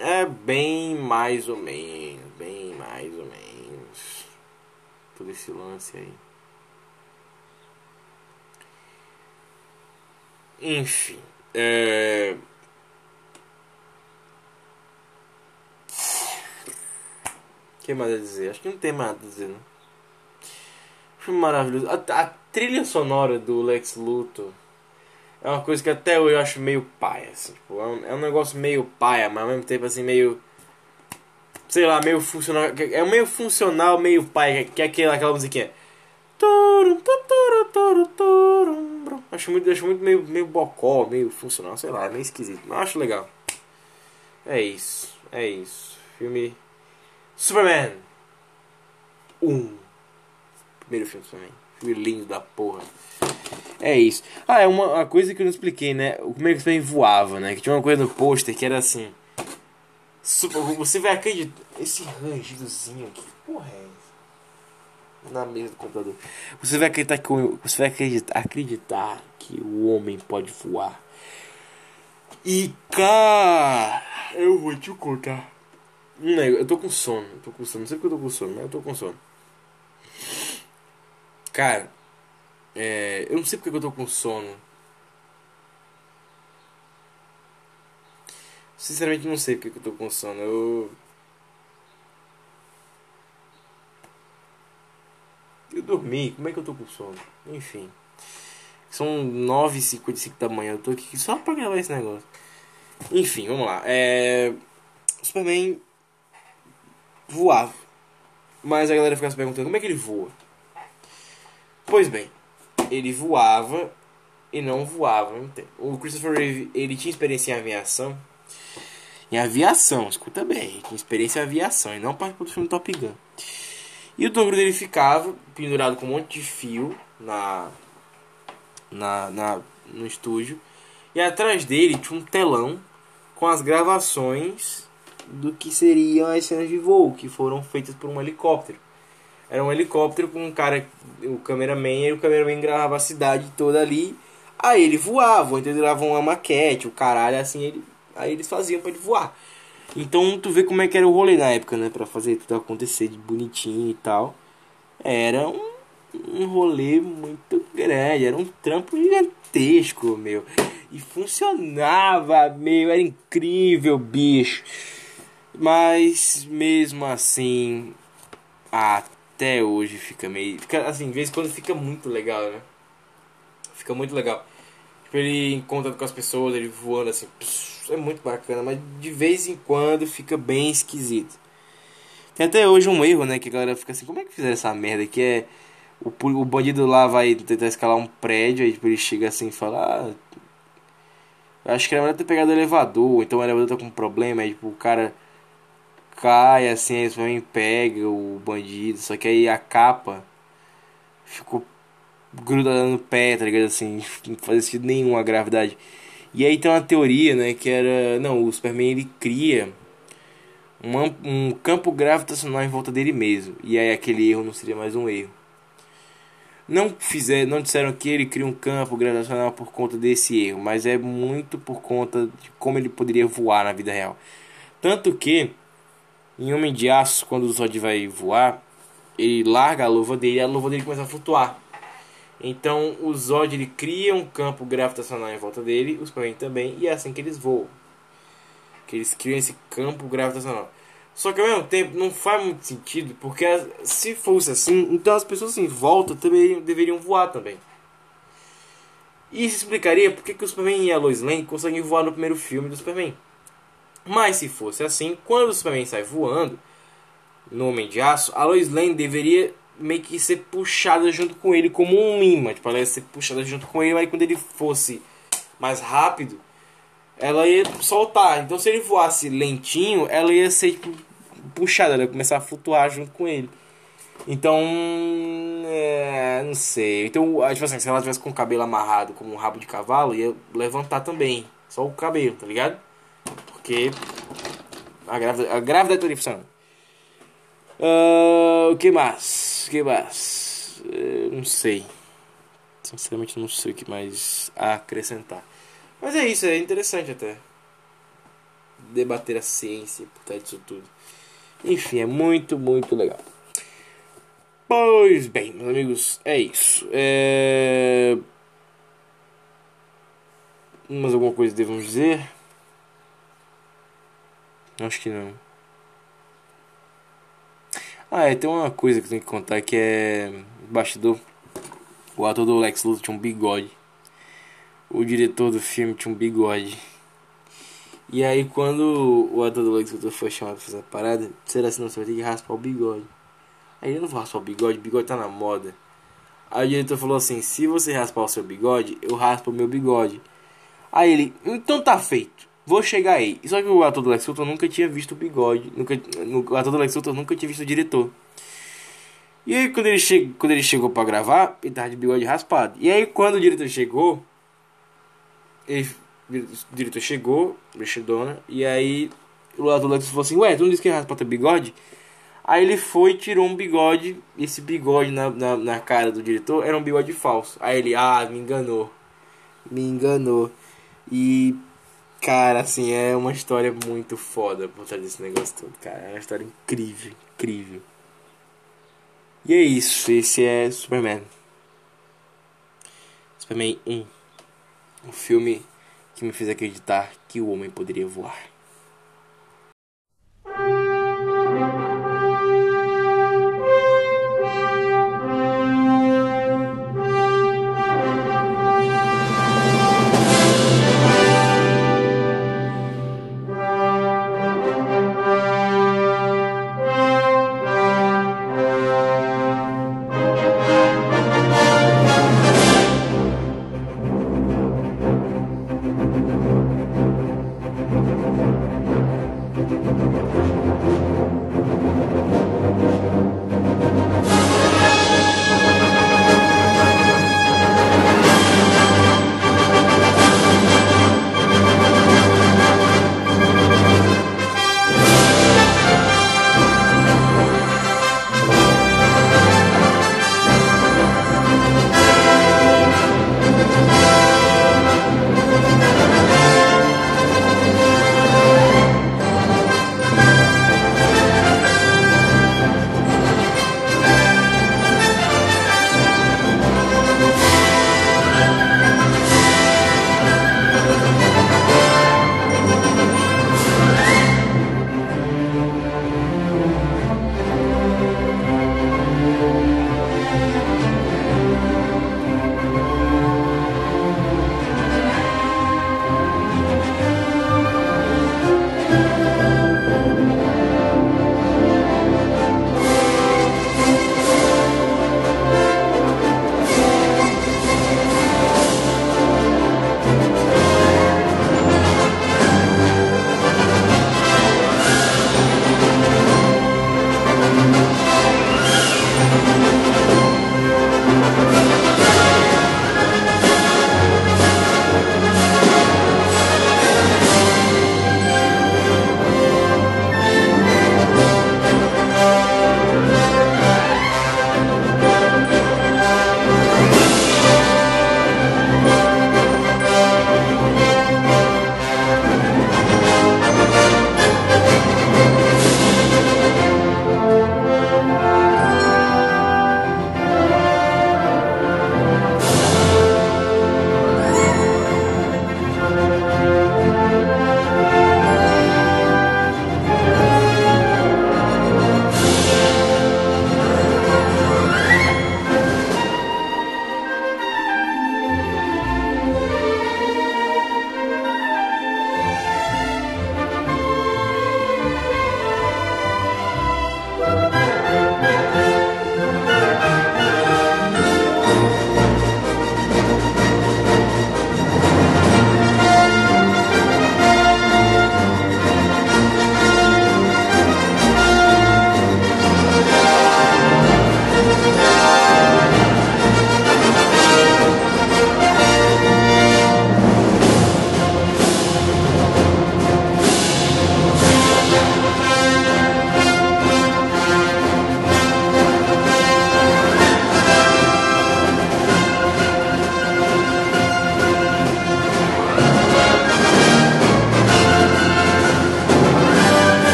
é bem mais ou menos, bem mais ou menos. Todo esse lance aí. Enfim, é... O que mais a dizer? Acho que não tem mais a dizer, né? Filme maravilhoso. A, a trilha sonora do Lex Luthor é uma coisa que até eu acho meio paia, assim. Tipo, é, um, é um negócio meio paia, mas ao mesmo tempo assim, meio. Sei lá, meio funcional. É meio funcional, meio paia, que é aquela, aquela musiquinha. Acho muito, acho muito meio, meio bocó, meio funcional, sei lá, é meio esquisito. Mas acho legal. É isso, é isso. Filme. Superman 1. Primeiro filme Superman. Filme lindo da porra. É isso. Ah, é uma, uma coisa que eu não expliquei, né? Como é que o Superman voava, né? Que tinha uma coisa no pôster que era assim. Super- você vai acreditar. Esse rangidozinho aqui, porra é essa? Na mesa do computador. Você vai acreditar que o- você vai acreditar, acreditar que o homem pode voar. E cara, eu vou te contar. Eu tô com sono, eu tô com sono. Não sei porque eu tô com sono, mas eu tô com sono. Cara, é, eu não sei porque que eu tô com sono. Sinceramente não sei porque que eu tô com sono. Eu. Eu dormi, como é que eu tô com sono? Enfim. São 9h55 da manhã, eu tô aqui só pra gravar esse negócio. Enfim, vamos lá. É... Superman voava. Mas a galera fica se perguntando como é que ele voa. Pois bem, ele voava e não voava tempo. O Christopher Reeve, ele tinha experiência em aviação. Em aviação, escuta bem, ele tinha experiência em aviação e não participou do filme Top Gun. E o Tom Cruise ele ficava pendurado com um monte de fio na, na, na no estúdio. E atrás dele tinha um telão com as gravações do que seriam as cenas de voo que foram feitas por um helicóptero. Era um helicóptero com um cara, o cameraman, e o cameraman gravava a cidade toda ali. Aí ele voava, então ele gravava uma maquete, o caralho, assim, ele, aí eles faziam pra ele voar. Então tu vê como é que era o rolê na época, né? Pra fazer tudo acontecer de bonitinho e tal. Era um, um rolê muito grande, era um trampo gigantesco, meu. E funcionava, meu, era incrível, bicho. Mas mesmo assim, até hoje fica meio. Fica, assim, de vez em quando fica muito legal, né? Fica muito legal. Tipo, ele encontrando com as pessoas, ele voando assim. É muito bacana, mas de vez em quando fica bem esquisito. Tem até hoje um erro, né? Que a galera fica assim, como é que fizeram essa merda? Que é. O, o bandido lá vai tentar escalar um prédio, aí tipo, ele chega assim e fala. Ah, acho que era melhor ter pegado o elevador, então o elevador tá com problema, aí tipo, o cara cai assim, aí também pega o bandido, só que aí a capa ficou grudada no pé, tá ligado? Assim, não fazia sentido nenhum a gravidade. E aí tem uma teoria, né, que era, não, o Superman ele cria um, um campo gravitacional em volta dele mesmo. E aí aquele erro não seria mais um erro. Não fizer, não disseram que ele cria um campo gravitacional por conta desse erro, mas é muito por conta de como ele poderia voar na vida real. Tanto que em Homem de Aço, quando o Zod vai voar, ele larga a luva dele e a luva dele começa a flutuar. Então o Zod ele cria um campo gravitacional em volta dele, os Superman também, e é assim que eles voam. Que eles criam esse campo gravitacional. Só que ao mesmo tempo não faz muito sentido, porque se fosse assim, então as pessoas em volta também deveriam voar também. Isso explicaria porque que o Superman e a Lois Lane conseguem voar no primeiro filme do Superman. Mas se fosse assim, quando o Superman sai voando no Homem de Aço, a Lois Lane deveria meio que ser puxada junto com ele como um imã. Tipo, ela ia ser puxada junto com ele, mas quando ele fosse mais rápido, ela ia soltar. Então se ele voasse lentinho, ela ia ser tipo, puxada, ela ia começar a flutuar junto com ele. Então, é, não sei. Então, tipo assim, se ela tivesse com o cabelo amarrado como um rabo de cavalo, ia levantar também. Só o cabelo, tá ligado? Porque a grávida, a grávida estaria funcionando. Uh, o que mais? O que mais? Uh, não sei. Sinceramente, não sei o que mais acrescentar. Mas é isso, é interessante até. Debater a ciência por trás disso tudo. Enfim, é muito, muito legal. Pois bem, meus amigos, é isso. É... Mais alguma coisa devemos dizer? Acho que não. Ah, é, tem uma coisa que eu tenho que contar que é. Bastidor. O ator do Lex Luthor tinha um bigode. O diretor do filme tinha um bigode. E aí, quando o ator do Lex Luthor foi chamado pra fazer a parada, será assim, não, você vai ter que raspar o bigode. Aí eu não vou raspar o bigode, o bigode tá na moda. Aí o diretor falou assim: se você raspar o seu bigode, eu raspo o meu bigode. Aí ele, então tá feito, vou chegar aí. Só que o ator do Lex Luthor nunca tinha visto o bigode, nunca, o ator do Lex Luthor nunca tinha visto o diretor. E aí quando ele, che quando ele chegou pra gravar, ele tava de bigode raspado. E aí quando o diretor chegou, ele, o diretor chegou, mexidona, e aí o ator do Lex falou assim, ué, tu não disse que ia raspar teu bigode? Aí ele foi tirou um bigode. Esse bigode na, na, na, cara do diretor era um bigode falso. Aí ele, ah, me enganou. Me enganou. E, cara, assim, é uma história muito foda por trás desse negócio todo, cara. É uma história incrível, incrível. E é isso. Esse é Superman. Superman 1. Um filme que me fez acreditar que o homem poderia voar.